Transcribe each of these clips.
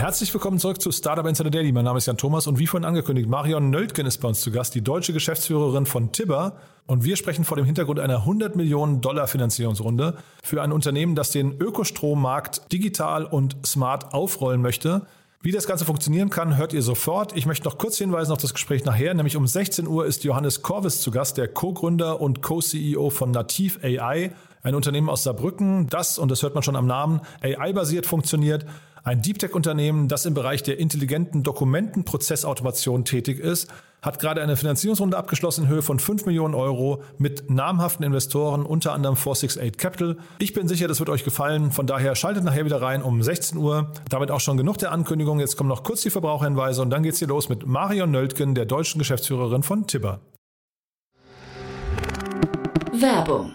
Herzlich willkommen zurück zu Startup Insider Daily. Mein Name ist Jan Thomas und wie vorhin angekündigt, Marion Nöldgen ist bei uns zu Gast, die deutsche Geschäftsführerin von Tibber. Und wir sprechen vor dem Hintergrund einer 100 Millionen Dollar Finanzierungsrunde für ein Unternehmen, das den Ökostrommarkt digital und smart aufrollen möchte. Wie das Ganze funktionieren kann, hört ihr sofort. Ich möchte noch kurz hinweisen auf das Gespräch nachher, nämlich um 16 Uhr ist Johannes Korvis zu Gast, der Co-Gründer und Co-CEO von Nativ AI, ein Unternehmen aus Saarbrücken, das, und das hört man schon am Namen, AI-basiert funktioniert. Ein Deep Tech-Unternehmen, das im Bereich der intelligenten Dokumentenprozessautomation tätig ist, hat gerade eine Finanzierungsrunde abgeschlossen in Höhe von 5 Millionen Euro mit namhaften Investoren, unter anderem 468 Capital. Ich bin sicher, das wird euch gefallen. Von daher schaltet nachher wieder rein um 16 Uhr. Damit auch schon genug der Ankündigung. Jetzt kommen noch kurz die Verbraucherhinweise und dann geht's hier los mit Marion Nöldgen, der deutschen Geschäftsführerin von Tibber. Werbung.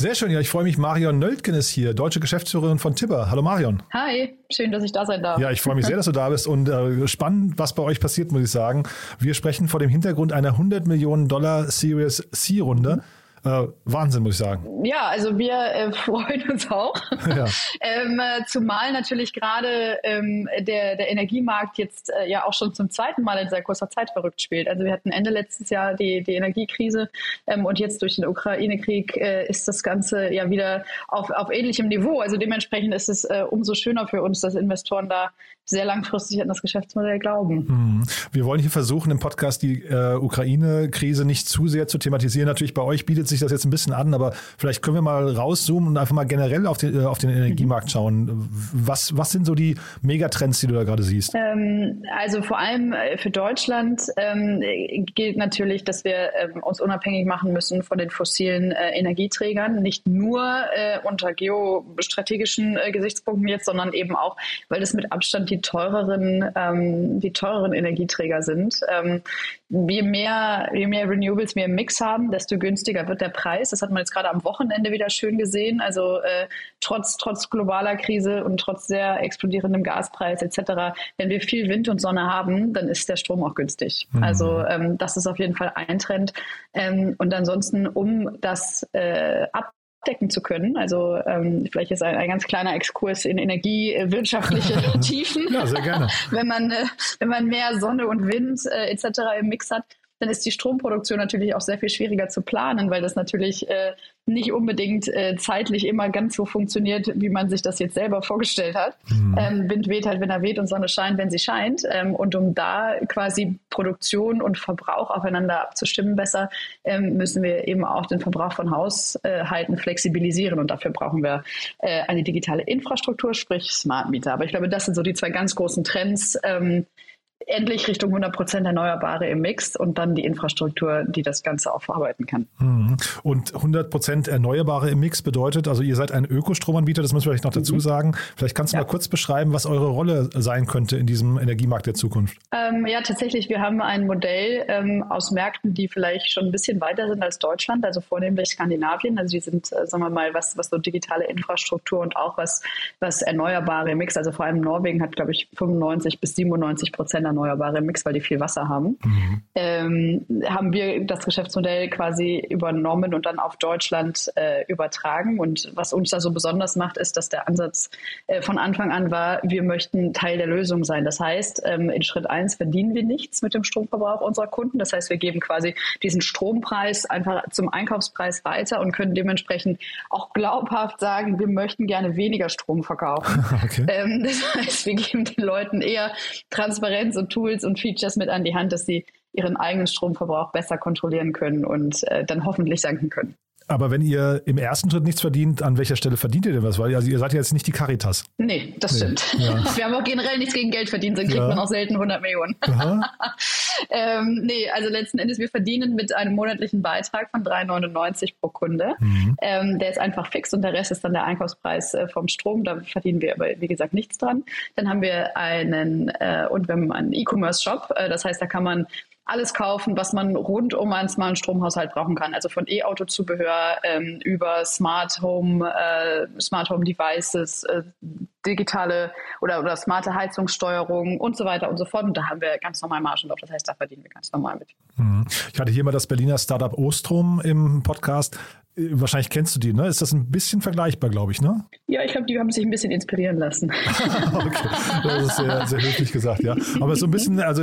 Sehr schön, ja, ich freue mich. Marion Nöldgen ist hier, deutsche Geschäftsführerin von Tibber. Hallo Marion. Hi, schön, dass ich da sein darf. Ja, ich freue mich sehr, dass du da bist und äh, spannend, was bei euch passiert, muss ich sagen. Wir sprechen vor dem Hintergrund einer 100 Millionen Dollar Series C-Runde. Mhm. Äh, Wahnsinn, muss ich sagen. Ja, also wir äh, freuen uns auch. Ja. ähm, äh, zumal natürlich gerade ähm, der, der Energiemarkt jetzt äh, ja auch schon zum zweiten Mal in sehr kurzer Zeit verrückt spielt. Also wir hatten Ende letztes Jahr die, die Energiekrise ähm, und jetzt durch den Ukraine-Krieg äh, ist das Ganze ja wieder auf, auf ähnlichem Niveau. Also dementsprechend ist es äh, umso schöner für uns, dass Investoren da sehr langfristig an das Geschäftsmodell glauben. Mhm. Wir wollen hier versuchen, im Podcast die Ukraine-Krise nicht zu sehr zu thematisieren. Natürlich bei euch bietet sich das jetzt ein bisschen an, aber vielleicht können wir mal rauszoomen und einfach mal generell auf den, äh, auf den Energiemarkt schauen. Was, was sind so die Megatrends, die du da gerade siehst? Ähm, also vor allem äh, für Deutschland ähm, gilt natürlich, dass wir ähm, uns unabhängig machen müssen von den fossilen äh, Energieträgern. Nicht nur äh, unter geostrategischen äh, Gesichtspunkten jetzt, sondern eben auch, weil das mit Abstand die teureren, ähm, die teureren Energieträger sind. Ähm, je mehr, je mehr Renewables wir im Mix haben, desto günstiger wird der Preis. Das hat man jetzt gerade am Wochenende wieder schön gesehen. Also äh, trotz, trotz globaler Krise und trotz sehr explodierendem Gaspreis etc., wenn wir viel Wind und Sonne haben, dann ist der Strom auch günstig. Mhm. Also ähm, das ist auf jeden Fall ein Trend. Ähm, und ansonsten, um das äh, ab abdecken zu können. Also ähm, vielleicht ist ein, ein ganz kleiner Exkurs in energiewirtschaftliche Tiefen. Ja, sehr gerne. wenn man äh, wenn man mehr Sonne und Wind äh, etc. im Mix hat, dann ist die Stromproduktion natürlich auch sehr viel schwieriger zu planen, weil das natürlich äh, nicht unbedingt äh, zeitlich immer ganz so funktioniert, wie man sich das jetzt selber vorgestellt hat. Mhm. Ähm, Wind weht halt, wenn er weht und Sonne scheint, wenn sie scheint. Ähm, und um da quasi Produktion und Verbrauch aufeinander abzustimmen besser, ähm, müssen wir eben auch den Verbrauch von Haushalten flexibilisieren. Und dafür brauchen wir äh, eine digitale Infrastruktur, sprich Smart Meter. Aber ich glaube, das sind so die zwei ganz großen Trends, ähm, endlich Richtung 100 Prozent Erneuerbare im Mix und dann die Infrastruktur, die das Ganze auch verarbeiten kann. Mhm. Und 100 Prozent Erneuerbare im Mix bedeutet, also ihr seid ein Ökostromanbieter, das müssen wir vielleicht noch dazu mhm. sagen. Vielleicht kannst du ja. mal kurz beschreiben, was eure Rolle sein könnte in diesem Energiemarkt der Zukunft. Ähm, ja, tatsächlich, wir haben ein Modell ähm, aus Märkten, die vielleicht schon ein bisschen weiter sind als Deutschland, also vornehmlich Skandinavien. Also die sind, äh, sagen wir mal, was, was so digitale Infrastruktur und auch was, was Erneuerbare im Mix, also vor allem Norwegen hat, glaube ich, 95 bis 97 Prozent Erneuerbare im Mix, weil die viel Wasser haben, mhm. ähm, haben wir das Geschäftsmodell quasi übernommen und dann auf Deutschland äh, übertragen. Und was uns da so besonders macht, ist, dass der Ansatz äh, von Anfang an war, wir möchten Teil der Lösung sein. Das heißt, ähm, in Schritt eins verdienen wir nichts mit dem Stromverbrauch unserer Kunden. Das heißt, wir geben quasi diesen Strompreis einfach zum Einkaufspreis weiter und können dementsprechend auch glaubhaft sagen, wir möchten gerne weniger Strom verkaufen. Okay. Ähm, das heißt, wir geben den Leuten eher Transparenz und Tools und Features mit an die Hand, dass sie ihren eigenen Stromverbrauch besser kontrollieren können und äh, dann hoffentlich senken können. Aber wenn ihr im ersten Schritt nichts verdient, an welcher Stelle verdient ihr denn was? Weil also ihr seid ja jetzt nicht die Caritas. Nee, das nee. stimmt. Ja. Wir haben auch generell nichts gegen Geld verdient, dann kriegt ja. man auch selten 100 Millionen. ähm, nee, also letzten Endes, wir verdienen mit einem monatlichen Beitrag von 3,99 pro Kunde. Mhm. Ähm, der ist einfach fix und der Rest ist dann der Einkaufspreis äh, vom Strom. Da verdienen wir aber, wie gesagt, nichts dran. Dann haben wir einen, äh, und wir haben einen E-Commerce-Shop. Äh, das heißt, da kann man alles kaufen, was man rund um einen smarten Stromhaushalt brauchen kann. Also von E-Auto-Zubehör ähm, über Smart Home, äh, Smart Home Devices, äh, digitale oder, oder smarte Heizungssteuerung und so weiter und so fort. Und da haben wir ganz normal Margen drauf. Das heißt, da verdienen wir ganz normal mit. Mhm. Ich hatte hier mal das Berliner Startup Ostrom im Podcast. Wahrscheinlich kennst du die, ne? Ist das ein bisschen vergleichbar, glaube ich, ne? Ja, ich glaube, die haben sich ein bisschen inspirieren lassen. okay, das ist sehr, sehr höflich gesagt, ja. Aber so ein bisschen, also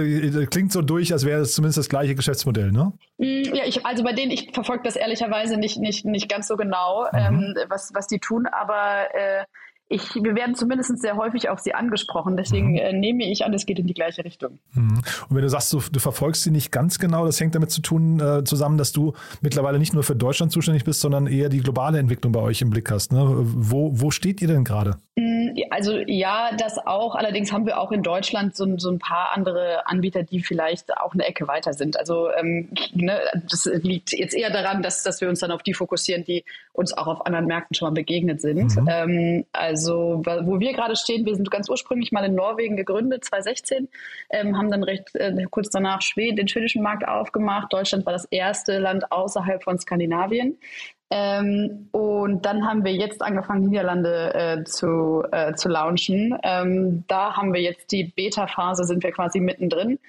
klingt so durch, als wäre es zumindest das gleiche Geschäftsmodell, ne? Mm, ja, ich, also bei denen, ich verfolge das ehrlicherweise nicht, nicht, nicht ganz so genau, mhm. ähm, was, was die tun, aber äh, ich, wir werden zumindest sehr häufig auf sie angesprochen. Deswegen mhm. äh, nehme ich an, es geht in die gleiche Richtung. Mhm. Und wenn du sagst, du, du, verfolgst sie nicht ganz genau, das hängt damit zu tun, äh, zusammen, dass du mittlerweile nicht nur für Deutschland zuständig bist, sondern eher die globale Entwicklung bei euch im Blick hast. Ne? Wo, wo steht ihr denn gerade? Mm, also ja, das auch. Allerdings haben wir auch in Deutschland so, so ein paar andere Anbieter, die vielleicht auch eine Ecke weiter sind. Also ähm, ne, das liegt jetzt eher daran, dass, dass wir uns dann auf die fokussieren, die uns auch auf anderen Märkten schon mal begegnet sind. Mhm. Ähm, also wo wir gerade stehen, wir sind ganz ursprünglich mal in Norwegen gegründet, 2016, ähm, haben dann recht äh, kurz danach Schweden, den schwedischen Markt aufgemacht. Deutschland war das erste Land außerhalb von Skandinavien. Ähm, und dann haben wir jetzt angefangen, Niederlande äh, zu, äh, zu launchen. Ähm, da haben wir jetzt die Beta-Phase, sind wir quasi mittendrin.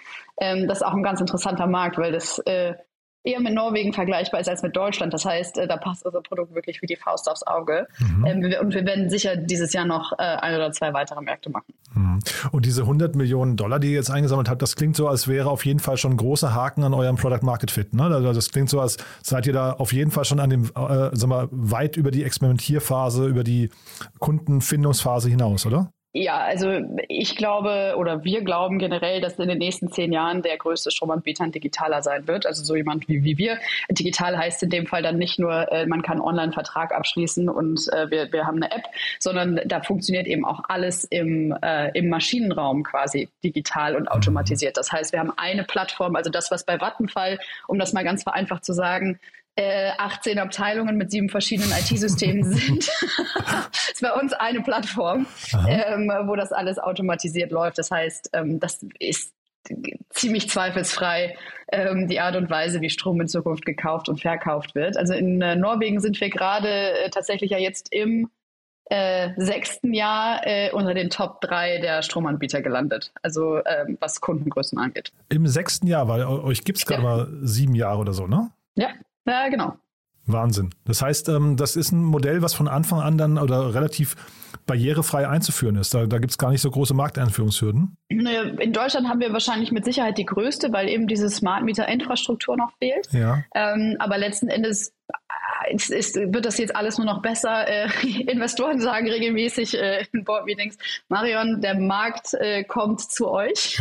Ähm, das ist auch ein ganz interessanter Markt, weil das äh, eher mit Norwegen vergleichbar ist als mit Deutschland. Das heißt, äh, da passt unser Produkt wirklich wie die Faust aufs Auge. Mhm. Ähm, und wir werden sicher dieses Jahr noch äh, ein oder zwei weitere Märkte machen. Mhm. Und diese 100 Millionen Dollar, die ihr jetzt eingesammelt habt, das klingt so, als wäre auf jeden Fall schon ein großer Haken an eurem Product Market Fit. Ne? Also das klingt so, als seid ihr da auf jeden Fall schon an dem, äh, sag mal, weit über die Experimentierphase, über die Kundenfindungsphase hinaus, oder? Ja, also ich glaube oder wir glauben generell, dass in den nächsten zehn Jahren der größte Stromanbieter ein digitaler sein wird. Also so jemand wie, wie wir. Digital heißt in dem Fall dann nicht nur, äh, man kann online einen Vertrag abschließen und äh, wir, wir haben eine App, sondern da funktioniert eben auch alles im, äh, im Maschinenraum quasi digital und automatisiert. Das heißt, wir haben eine Plattform, also das, was bei Vattenfall, um das mal ganz vereinfacht zu sagen, äh, 18 Abteilungen mit sieben verschiedenen IT-Systemen sind. das ist bei uns eine Plattform, ähm, wo das alles automatisiert läuft. Das heißt, ähm, das ist ziemlich zweifelsfrei ähm, die Art und Weise, wie Strom in Zukunft gekauft und verkauft wird. Also in äh, Norwegen sind wir gerade äh, tatsächlich ja jetzt im äh, sechsten Jahr äh, unter den Top 3 der Stromanbieter gelandet, also ähm, was Kundengrößen angeht. Im sechsten Jahr, weil euch gibt es gerade ja. mal sieben Jahre oder so, ne? Ja, ja, genau. Wahnsinn. Das heißt, ähm, das ist ein Modell, was von Anfang an dann oder relativ barrierefrei einzuführen ist. Da, da gibt es gar nicht so große Markteinführungshürden. In Deutschland haben wir wahrscheinlich mit Sicherheit die größte, weil eben diese Smart Meter Infrastruktur noch fehlt. Ja. Ähm, aber letzten Endes ist, ist, wird das jetzt alles nur noch besser. Äh, Investoren sagen regelmäßig äh, in Board-Meetings, Marion, der Markt äh, kommt zu euch.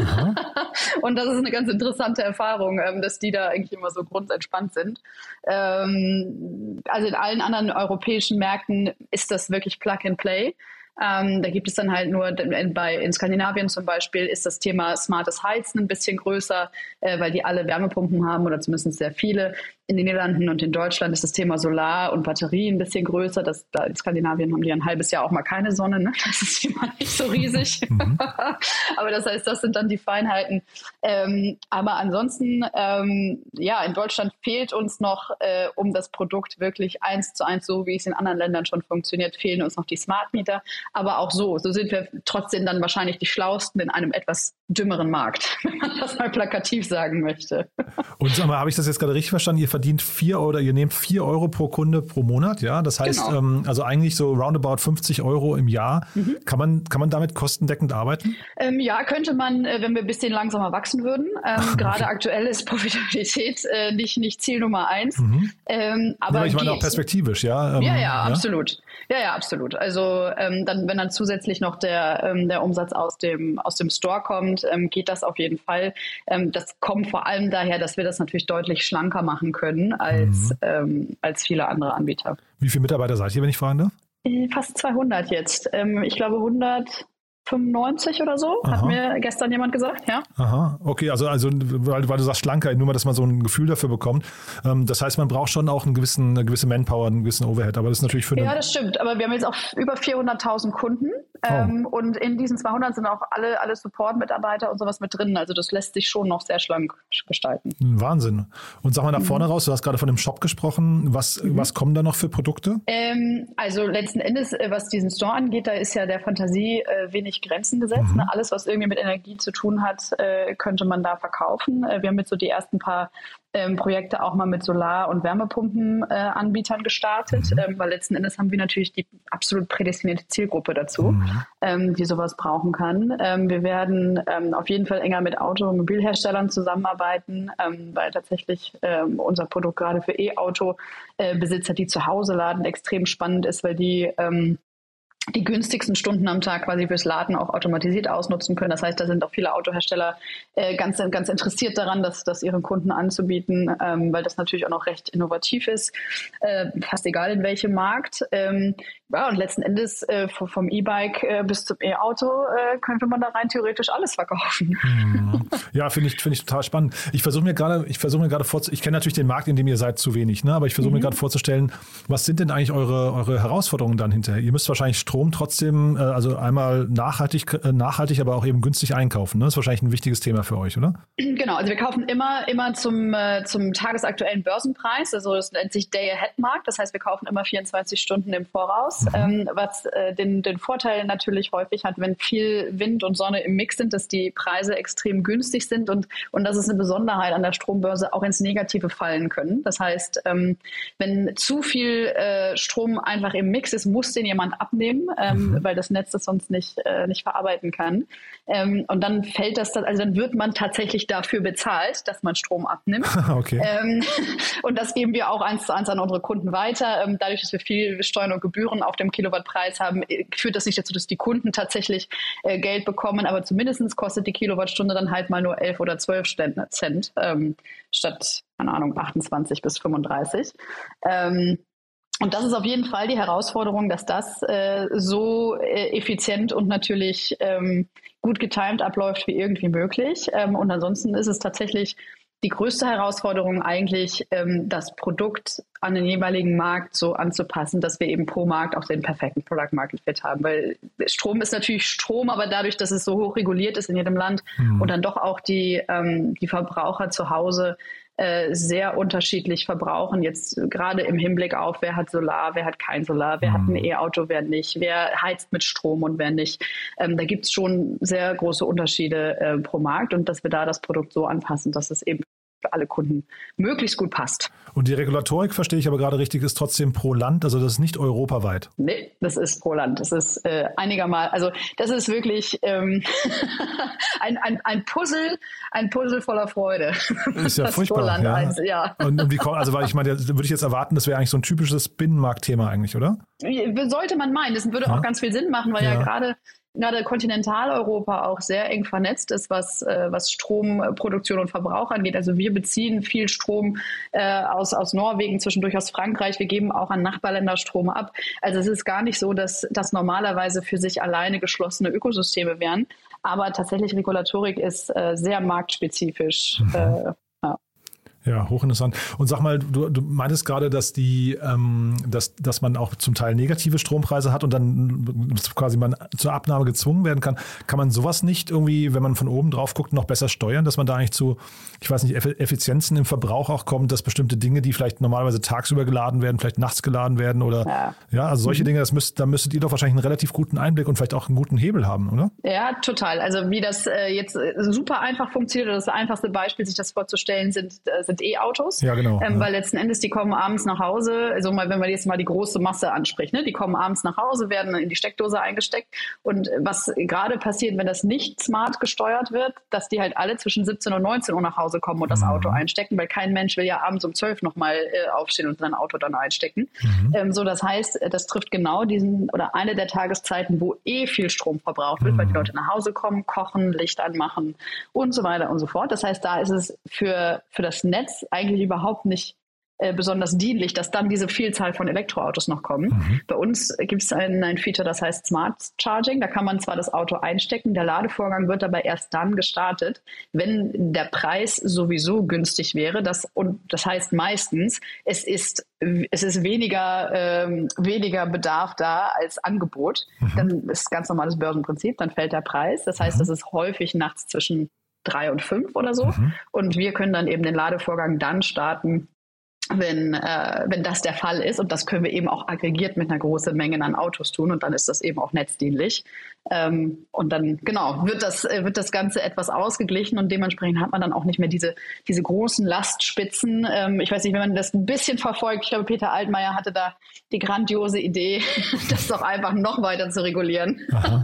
und das ist eine ganz interessante Erfahrung, ähm, dass die da eigentlich immer so grundentspannt sind. Ähm, also in allen anderen europäischen Märkten ist das wirklich Plug and Play. Ähm, da gibt es dann halt nur, in, bei, in Skandinavien zum Beispiel ist das Thema smartes Heizen ein bisschen größer, äh, weil die alle Wärmepumpen haben oder zumindest sehr viele. In den Niederlanden und in Deutschland ist das Thema Solar und Batterie ein bisschen größer. Das, da in Skandinavien haben die ein halbes Jahr auch mal keine Sonne. Ne? Das ist immer nicht so riesig. Mhm. aber das heißt, das sind dann die Feinheiten. Ähm, aber ansonsten, ähm, ja, in Deutschland fehlt uns noch, äh, um das Produkt wirklich eins zu eins, so wie es in anderen Ländern schon funktioniert, fehlen uns noch die Smart Meter. Aber auch so, so sind wir trotzdem dann wahrscheinlich die Schlausten in einem etwas dümmeren Markt, wenn man das mal plakativ sagen möchte. Und sag mal, habe ich das jetzt gerade richtig verstanden? Ihr verdient vier oder ihr nehmt vier Euro pro Kunde pro Monat, ja? Das heißt, genau. ähm, also eigentlich so roundabout 50 Euro im Jahr. Mhm. Kann, man, kann man damit kostendeckend arbeiten? Ähm, ja, könnte man, äh, wenn wir ein bisschen langsamer wachsen würden. Ähm. Gerade aktuell ist Profitabilität äh, nicht, nicht Ziel Nummer eins. Mhm. Ähm, aber ja, ich meine auch perspektivisch, ja? Ähm, ja, ja, absolut. Ja, ja, absolut. Also ähm, dann, wenn dann zusätzlich noch der, ähm, der Umsatz aus dem, aus dem Store kommt, ähm, geht das auf jeden Fall. Ähm, das kommt vor allem daher, dass wir das natürlich deutlich schlanker machen können als, mhm. ähm, als viele andere Anbieter. Wie viele Mitarbeiter seid ihr, wenn ich fragen darf? Äh, fast 200 jetzt. Ähm, ich glaube 100 95 oder so, Aha. hat mir gestern jemand gesagt, ja. Aha, okay, also, also weil, weil du sagst schlanker, nur mal, dass man so ein Gefühl dafür bekommt. Ähm, das heißt, man braucht schon auch einen gewissen, eine gewisse Manpower, einen gewissen Overhead, aber das ist natürlich für Ja, das stimmt, aber wir haben jetzt auch über 400.000 Kunden oh. ähm, und in diesen 200 sind auch alle, alle Support-Mitarbeiter und sowas mit drin, also das lässt sich schon noch sehr schlank gestalten. Wahnsinn. Und sag mal nach mhm. vorne raus, du hast gerade von dem Shop gesprochen, was, mhm. was kommen da noch für Produkte? Ähm, also letzten Endes, äh, was diesen Store angeht, da ist ja der Fantasie äh, wenig wenig Grenzen gesetzt. Mhm. Ne? Alles, was irgendwie mit Energie zu tun hat, äh, könnte man da verkaufen. Äh, wir haben jetzt so die ersten paar ähm, Projekte auch mal mit Solar- und Wärmepumpenanbietern äh, gestartet, mhm. ähm, weil letzten Endes haben wir natürlich die absolut prädestinierte Zielgruppe dazu, mhm. ähm, die sowas brauchen kann. Wir werden auf jeden Fall enger mit Automobilherstellern zusammenarbeiten, weil tatsächlich unser Produkt gerade für E-Auto-Besitzer, die zu Hause laden, extrem spannend ist, weil die die günstigsten Stunden am Tag quasi fürs Laden auch automatisiert ausnutzen können. Das heißt, da sind auch viele Autohersteller äh, ganz, ganz interessiert daran, das, das ihren Kunden anzubieten, ähm, weil das natürlich auch noch recht innovativ ist, äh, fast egal in welchem Markt. Ähm, ja, und letzten Endes äh, vom E-Bike äh, bis zum E-Auto äh, könnte man da rein theoretisch alles verkaufen. Hm. Ja, finde ich, finde ich total spannend. Ich versuche mir gerade, ich versuche mir gerade vorzustellen, ich kenne natürlich den Markt, in dem ihr seid, zu wenig, ne? aber ich versuche mhm. mir gerade vorzustellen, was sind denn eigentlich eure, eure Herausforderungen dann hinterher? Ihr müsst wahrscheinlich Strom trotzdem, äh, also einmal nachhaltig, äh, nachhaltig, aber auch eben günstig einkaufen. Ne? Das ist wahrscheinlich ein wichtiges Thema für euch, oder? Genau, also wir kaufen immer, immer zum, äh, zum tagesaktuellen Börsenpreis. Also das nennt sich Day-Ahead-Markt. Das heißt, wir kaufen immer 24 Stunden im Voraus aus, mhm. ähm, was äh, den, den Vorteil natürlich häufig hat, wenn viel Wind und Sonne im Mix sind, dass die Preise extrem günstig sind und, und das ist eine Besonderheit an der Strombörse, auch ins Negative fallen können. Das heißt, ähm, wenn zu viel äh, Strom einfach im Mix ist, muss den jemand abnehmen, ähm, mhm. weil das Netz das sonst nicht, äh, nicht verarbeiten kann. Ähm, und dann fällt das, also dann wird man tatsächlich dafür bezahlt, dass man Strom abnimmt. okay. Ähm, und das geben wir auch eins zu eins an unsere Kunden weiter. Ähm, dadurch, dass wir viel Steuern und Gebühren auf dem Kilowattpreis haben, äh, führt das nicht dazu, dass die Kunden tatsächlich äh, Geld bekommen, aber zumindest kostet die Kilowattstunde dann halt mal nur 11 oder 12 Cent ähm, statt, keine Ahnung, 28 bis 35. Ähm, und das ist auf jeden Fall die Herausforderung, dass das äh, so äh, effizient und natürlich ähm, gut getimt abläuft wie irgendwie möglich. Ähm, und ansonsten ist es tatsächlich die größte Herausforderung eigentlich, ähm, das Produkt an den jeweiligen Markt so anzupassen, dass wir eben pro Markt auch den perfekten Product Market Fit haben. Weil Strom ist natürlich Strom, aber dadurch, dass es so hoch reguliert ist in jedem Land mhm. und dann doch auch die, ähm, die Verbraucher zu Hause äh, sehr unterschiedlich verbrauchen. Jetzt gerade im Hinblick auf, wer hat Solar, wer hat kein Solar, wer mhm. hat ein mhm. E-Auto, wer nicht, wer heizt mit Strom und wer nicht. Ähm, da gibt es schon sehr große Unterschiede äh, pro Markt und dass wir da das Produkt so anpassen, dass es eben für alle Kunden möglichst gut passt. Und die Regulatorik, verstehe ich aber gerade richtig, ist trotzdem pro Land, also das ist nicht europaweit. Nee, das ist pro Land. Das ist äh, einigermaßen, also das ist wirklich ähm, ein, ein, ein Puzzle, ein Puzzle voller Freude. Ist ja furchtbar. Ja. Eins, ja. Und, und wie kommt, also weil ich meine, würde ich jetzt erwarten, das wäre eigentlich so ein typisches Binnenmarktthema eigentlich, oder? Sollte man meinen. Das würde ja. auch ganz viel Sinn machen, weil ja, ja gerade gerade Kontinentaleuropa auch sehr eng vernetzt ist, was, äh, was Stromproduktion und Verbrauch angeht. Also wir beziehen viel Strom äh, aus, aus Norwegen, zwischendurch aus Frankreich. Wir geben auch an Nachbarländer Strom ab. Also es ist gar nicht so, dass das normalerweise für sich alleine geschlossene Ökosysteme wären. Aber tatsächlich Regulatorik ist äh, sehr marktspezifisch. Mhm. Ja, hochinteressant. Und sag mal, du, du meintest gerade, dass die, ähm, dass, dass man auch zum Teil negative Strompreise hat und dann quasi man zur Abnahme gezwungen werden kann. Kann man sowas nicht irgendwie, wenn man von oben drauf guckt, noch besser steuern, dass man da eigentlich zu, ich weiß nicht, Effizienzen im Verbrauch auch kommt, dass bestimmte Dinge, die vielleicht normalerweise tagsüber geladen werden, vielleicht nachts geladen werden oder ja, ja also solche mhm. Dinge, das müsst, da müsstet ihr doch wahrscheinlich einen relativ guten Einblick und vielleicht auch einen guten Hebel haben, oder? Ja, total. Also wie das äh, jetzt äh, super einfach funktioniert, oder das einfachste Beispiel, sich das vorzustellen, sind, äh, sind E-Autos. Ja, genau. Ähm, ja. Weil letzten Endes, die kommen abends nach Hause, also mal, wenn man jetzt mal die große Masse anspricht, ne? die kommen abends nach Hause, werden in die Steckdose eingesteckt. Und was gerade passiert, wenn das nicht smart gesteuert wird, dass die halt alle zwischen 17 und 19 Uhr nach Hause kommen und das mhm. Auto einstecken, weil kein Mensch will ja abends um 12 nochmal äh, aufstehen und sein Auto dann einstecken. Mhm. Ähm, so, das heißt, das trifft genau diesen oder eine der Tageszeiten, wo eh viel Strom verbraucht wird, mhm. weil die Leute nach Hause kommen, kochen, Licht anmachen und so weiter und so fort. Das heißt, da ist es für, für das Netz eigentlich überhaupt nicht äh, besonders dienlich, dass dann diese Vielzahl von Elektroautos noch kommen. Mhm. Bei uns gibt es ein, ein Feature, das heißt Smart Charging. Da kann man zwar das Auto einstecken, der Ladevorgang wird aber erst dann gestartet, wenn der Preis sowieso günstig wäre. Das, und das heißt meistens, es ist, es ist weniger, ähm, weniger Bedarf da als Angebot. Mhm. Dann ist ganz normales Börsenprinzip, dann fällt der Preis. Das heißt, mhm. das ist häufig nachts zwischen drei und fünf oder so. Mhm. Und wir können dann eben den Ladevorgang dann starten, wenn, äh, wenn das der Fall ist. Und das können wir eben auch aggregiert mit einer großen Menge an Autos tun. Und dann ist das eben auch netzdienlich. Ähm, und dann, genau, wird das, äh, wird das Ganze etwas ausgeglichen und dementsprechend hat man dann auch nicht mehr diese, diese großen Lastspitzen. Ähm, ich weiß nicht, wenn man das ein bisschen verfolgt, ich glaube, Peter Altmaier hatte da die grandiose Idee, das doch einfach noch weiter zu regulieren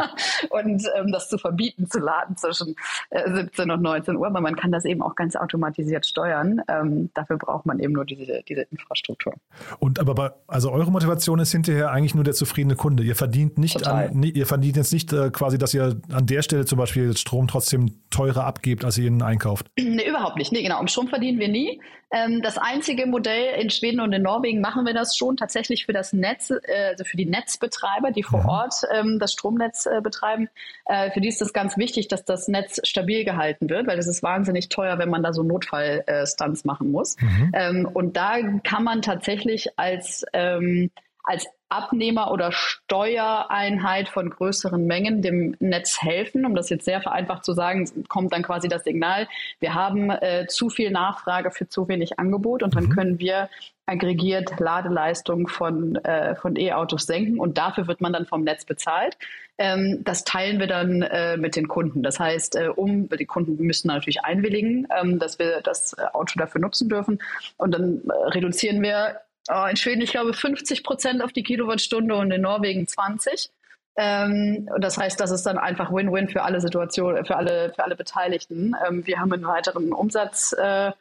und ähm, das zu verbieten zu laden zwischen äh, 17 und 19 Uhr. Aber man kann das eben auch ganz automatisiert steuern. Ähm, dafür braucht man eben nur diese diese, diese Infrastruktur. Und aber bei, also eure Motivation ist hinterher eigentlich nur der zufriedene Kunde. Ihr verdient nicht an, ihr verdient jetzt nicht äh, quasi, dass ihr an der Stelle zum Beispiel Strom trotzdem teurer abgebt, als ihr ihn einkauft. Nee, überhaupt nicht. Nee, genau. Um Strom verdienen wir nie. Ähm, das einzige Modell in Schweden und in Norwegen machen wir das schon tatsächlich für das Netz, äh, also für die Netzbetreiber, die vor mhm. Ort ähm, das Stromnetz äh, betreiben. Äh, für die ist es ganz wichtig, dass das Netz stabil gehalten wird, weil es ist wahnsinnig teuer, wenn man da so Notfallstunts machen muss. Mhm. Ähm, und da kann man tatsächlich als, ähm, als Abnehmer oder Steuereinheit von größeren Mengen dem Netz helfen. Um das jetzt sehr vereinfacht zu sagen, kommt dann quasi das Signal, wir haben äh, zu viel Nachfrage für zu wenig Angebot und dann mhm. können wir aggregiert Ladeleistung von, äh, von E-Autos senken und dafür wird man dann vom Netz bezahlt. Ähm, das teilen wir dann äh, mit den Kunden. Das heißt, äh, um die Kunden müssen natürlich einwilligen, ähm, dass wir das Auto dafür nutzen dürfen und dann äh, reduzieren wir oh, in Schweden, ich glaube, 50 Prozent auf die Kilowattstunde und in Norwegen 20. Ähm, das heißt, das ist dann einfach Win-Win für alle Situationen, für alle, für alle Beteiligten. Ähm, wir haben einen weiteren Umsatz, äh,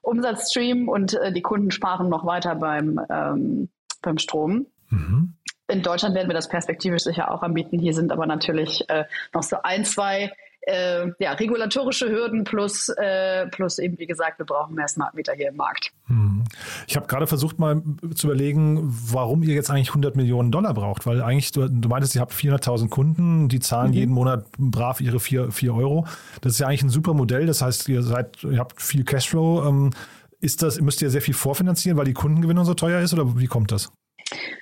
Umsatzstream und äh, die Kunden sparen noch weiter beim, ähm, beim Strom. Mhm. In Deutschland werden wir das perspektivisch sicher auch anbieten. Hier sind aber natürlich äh, noch so ein, zwei äh, ja, regulatorische Hürden plus, äh, plus eben, wie gesagt, wir brauchen mehr Smart Meter hier im Markt. Hm. Ich habe gerade versucht mal zu überlegen, warum ihr jetzt eigentlich 100 Millionen Dollar braucht, weil eigentlich, du, du meintest, ihr habt 400.000 Kunden, die zahlen mhm. jeden Monat brav ihre 4, 4 Euro. Das ist ja eigentlich ein super Modell, das heißt, ihr, seid, ihr habt viel Cashflow. Ähm, ist das, müsst ihr sehr viel vorfinanzieren, weil die Kundengewinnung so teuer ist oder wie kommt das?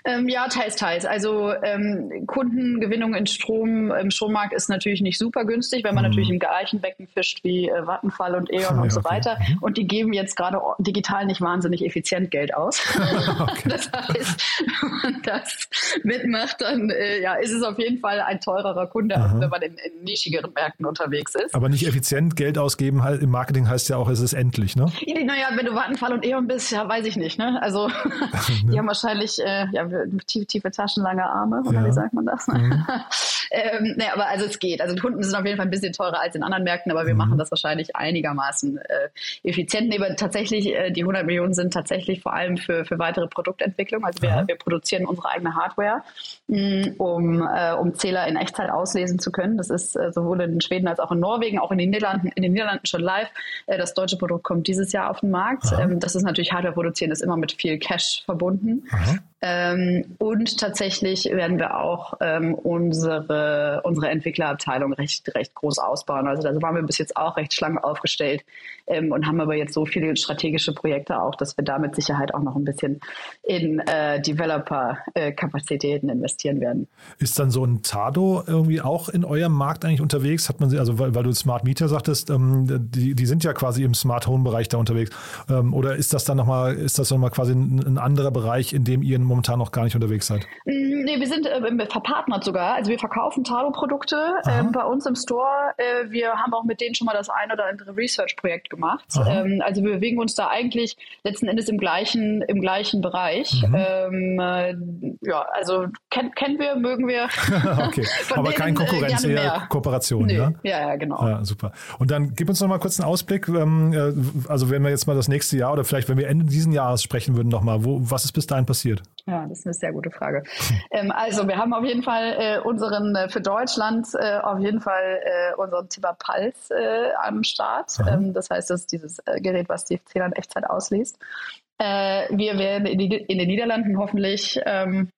Ähm, ja, teils, teils. Also ähm, Kundengewinnung in Strom im Strommarkt ist natürlich nicht super günstig, wenn man mhm. natürlich im gleichen Becken fischt wie äh, Vattenfall und E.ON ja, und so weiter. Mhm. Und die geben jetzt gerade digital nicht wahnsinnig effizient Geld aus. das heißt, wenn man das mitmacht, dann äh, ja, ist es auf jeden Fall ein teurerer Kunde, als wenn man in, in, nischigeren Märkten unterwegs ist. Aber nicht effizient Geld ausgeben im Marketing heißt ja auch, es ist endlich, ne? Naja, wenn du Vattenfall und E.ON bist, ja, weiß ich nicht. Ne? Also die haben wahrscheinlich äh, äh, ja, tiefe, tiefe Taschen, lange Arme, oder ja. wie sagt man das? Mhm. ähm, nee, aber also es geht. Also die Kunden sind auf jeden Fall ein bisschen teurer als in anderen Märkten, aber wir mhm. machen das wahrscheinlich einigermaßen äh, effizient. Nee, aber tatsächlich, äh, die 100 Millionen sind tatsächlich vor allem für, für weitere Produktentwicklung. Also wir, wir produzieren unsere eigene Hardware, mh, mm, um, äh, um Zähler in Echtzeit auslesen zu können. Das ist äh, sowohl in Schweden als auch in Norwegen, auch in den Niederlanden, in den Niederlanden schon live. Äh, das deutsche Produkt kommt dieses Jahr auf den Markt. Ähm, das ist natürlich Hardware produzieren, ist immer mit viel Cash verbunden. Ähm, und tatsächlich werden wir auch ähm, unsere unsere, Entwicklerabteilung recht, recht groß ausbauen. Also da waren wir bis jetzt auch recht schlank aufgestellt ähm, und haben aber jetzt so viele strategische Projekte auch, dass wir da mit Sicherheit auch noch ein bisschen in äh, Developer-Kapazitäten investieren werden. Ist dann so ein Tado irgendwie auch in eurem Markt eigentlich unterwegs? Hat man sie, also weil, weil du Smart Meter sagtest, ähm, die, die sind ja quasi im Smart Home Bereich da unterwegs. Ähm, oder ist das dann nochmal, ist das nochmal quasi ein, anderer Bereich, in dem ihr momentan noch gar nicht unterwegs seid? Mm, nee, wir sind äh, verpartnert sogar. Also wir verkaufen Tado-Produkte ähm, bei uns im Store. Äh, wir haben auch mit denen schon mal das ein oder andere Research-Projekt gemacht. Ähm, also wir bewegen uns da eigentlich letzten Endes im gleichen, im gleichen Bereich. Mhm. Ähm, äh, ja, also kenn, kennen wir, mögen wir. okay, aber kein äh, Konkurrenz, eher Kooperation, nee. ja? Ja, ja, genau. Ja, super. Und dann gib uns noch mal kurz einen Ausblick. Ähm, äh, also wenn wir jetzt mal das nächste Jahr oder vielleicht, wenn wir Ende dieses Jahres sprechen würden, noch mal, wo, was ist bis dahin passiert? Ja, das ist eine sehr gute Frage. ähm, also wir haben auf jeden Fall äh, unseren äh, für Deutschland äh, auf jeden Fall äh, unseren Tibber Pulse äh, am Start. Ähm, das heißt, das ist dieses äh, Gerät, was die Zähler in Echtzeit ausliest. wir werden in, die, in, den Niederlanden hoffentlich ähm,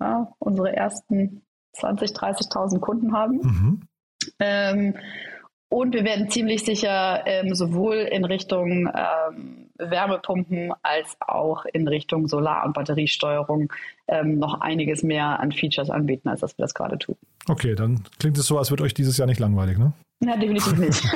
ja, unsere ersten 20, 30.000 Kunden haben. Mhm. Ähm, und wir werden ziemlich sicher ähm, sowohl in Richtung ähm, Wärmepumpen als auch in Richtung Solar- und Batteriesteuerung ähm, noch einiges mehr an Features anbieten, als dass wir das gerade tun. Okay, dann klingt es so, als wird euch dieses Jahr nicht langweilig, ne? Ja, definitiv nicht.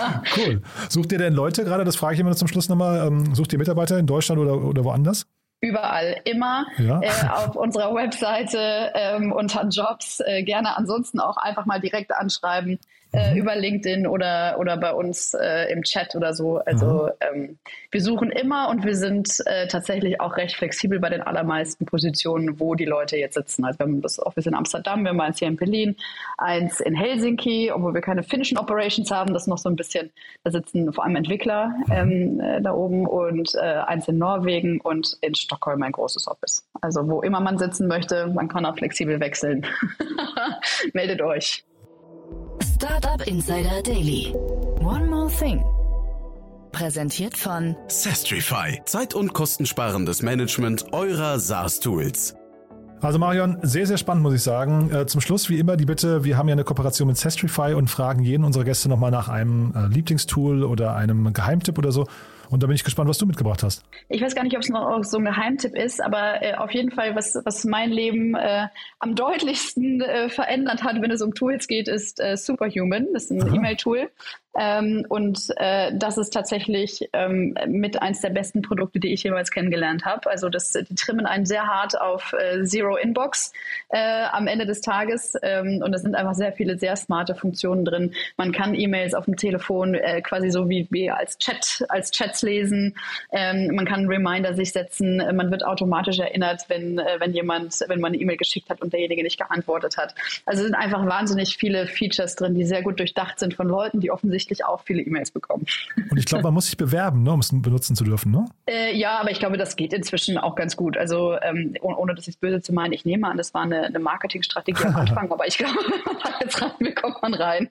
cool. Sucht ihr denn Leute gerade, das frage ich immer zum Schluss nochmal, ähm, sucht ihr Mitarbeiter in Deutschland oder, oder woanders? Überall, immer ja. äh, auf unserer Webseite ähm, unter Jobs. Äh, gerne ansonsten auch einfach mal direkt anschreiben äh, mhm. über LinkedIn oder, oder bei uns äh, im Chat oder so. Also mhm. ähm, wir suchen immer und wir sind äh, tatsächlich auch recht flexibel bei den allermeisten Positionen, wo die Leute jetzt sitzen. Also wir haben das Office in Amsterdam, wir haben eins hier in Berlin, eins in Helsinki, obwohl wir keine finnischen Operations haben, das ist noch so ein bisschen, da sitzen vor allem Entwickler mhm. ähm, äh, da oben und äh, eins in Norwegen und in Stockholm ein großes Office. Also wo immer man sitzen möchte, man kann auch flexibel wechseln. Meldet euch. Startup Insider Daily. One more thing. Präsentiert von Sestrify. Zeit- und kostensparendes Management eurer SaaS-Tools. Also Marion, sehr, sehr spannend, muss ich sagen. Äh, zum Schluss, wie immer, die Bitte, wir haben ja eine Kooperation mit Sestrify und fragen jeden unserer Gäste nochmal nach einem äh, Lieblingstool oder einem Geheimtipp oder so. Und da bin ich gespannt, was du mitgebracht hast. Ich weiß gar nicht, ob es noch so ein Geheimtipp ist, aber äh, auf jeden Fall, was, was mein Leben äh, am deutlichsten äh, verändert hat, wenn es um Tools geht, ist äh, Superhuman. Das ist ein E-Mail-Tool. Ähm, und äh, das ist tatsächlich ähm, mit eins der besten Produkte, die ich jemals kennengelernt habe. Also das, die trimmen einen sehr hart auf äh, Zero Inbox äh, am Ende des Tages. Ähm, und es sind einfach sehr viele sehr smarte Funktionen drin. Man kann E-Mails auf dem Telefon äh, quasi so wie, wie als Chat, als Chats lesen. Ähm, man kann Reminder sich setzen. Man wird automatisch erinnert, wenn, äh, wenn jemand, wenn man eine E-Mail geschickt hat und derjenige nicht geantwortet hat. Also es sind einfach wahnsinnig viele Features drin, die sehr gut durchdacht sind von Leuten, die offensichtlich offensichtlich auch viele E-Mails bekommen. Und ich glaube, man muss sich bewerben, ne, um es benutzen zu dürfen, ne? Äh, ja, aber ich glaube, das geht inzwischen auch ganz gut. Also ähm, ohne das jetzt böse zu meinen, ich nehme an, das war eine, eine Marketingstrategie am Anfang, aber ich glaube, wenn man jetzt rein will, kommt man rein.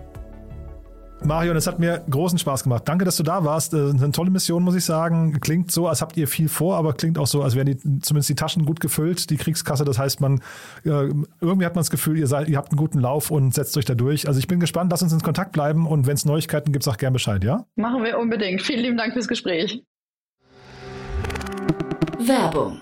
Marion, es hat mir großen Spaß gemacht. Danke, dass du da warst. Äh, eine tolle Mission, muss ich sagen. Klingt so, als habt ihr viel vor, aber klingt auch so, als wären die, zumindest die Taschen gut gefüllt, die Kriegskasse. Das heißt, man äh, irgendwie hat man das Gefühl, ihr, seid, ihr habt einen guten Lauf und setzt euch da durch. Also ich bin gespannt, lass uns in Kontakt bleiben und wenn es Neuigkeiten gibt, sag gern Bescheid, ja? Machen wir unbedingt. Vielen lieben Dank fürs Gespräch. Werbung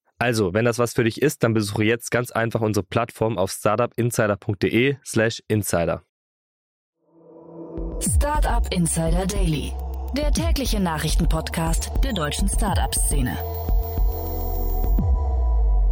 Also, wenn das was für dich ist, dann besuche jetzt ganz einfach unsere Plattform auf startupinsider.de/slash insider. Startup Insider Daily, der tägliche Nachrichtenpodcast der deutschen Startup-Szene.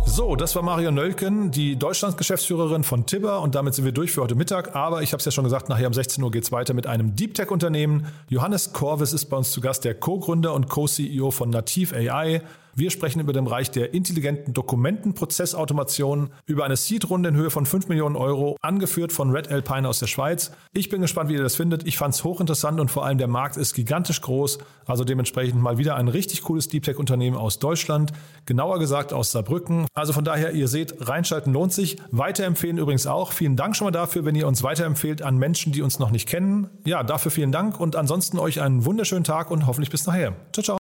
So, das war Marion Nölken, die Deutschlandsgeschäftsführerin von Tibber und damit sind wir durch für heute Mittag. Aber ich habe es ja schon gesagt, nachher um 16 Uhr geht es weiter mit einem Deep Tech-Unternehmen. Johannes Korvis ist bei uns zu Gast, der Co-Gründer und Co-CEO von Nativ AI. Wir sprechen über den Bereich der intelligenten Dokumentenprozessautomation, über eine Seed-Runde in Höhe von 5 Millionen Euro, angeführt von Red Alpine aus der Schweiz. Ich bin gespannt, wie ihr das findet. Ich fand es hochinteressant und vor allem der Markt ist gigantisch groß. Also dementsprechend mal wieder ein richtig cooles Deep Tech-Unternehmen aus Deutschland, genauer gesagt aus Saarbrücken. Also von daher, ihr seht, reinschalten lohnt sich. Weiterempfehlen übrigens auch. Vielen Dank schon mal dafür, wenn ihr uns weiterempfehlt an Menschen, die uns noch nicht kennen. Ja, dafür vielen Dank und ansonsten euch einen wunderschönen Tag und hoffentlich bis nachher. Ciao, ciao.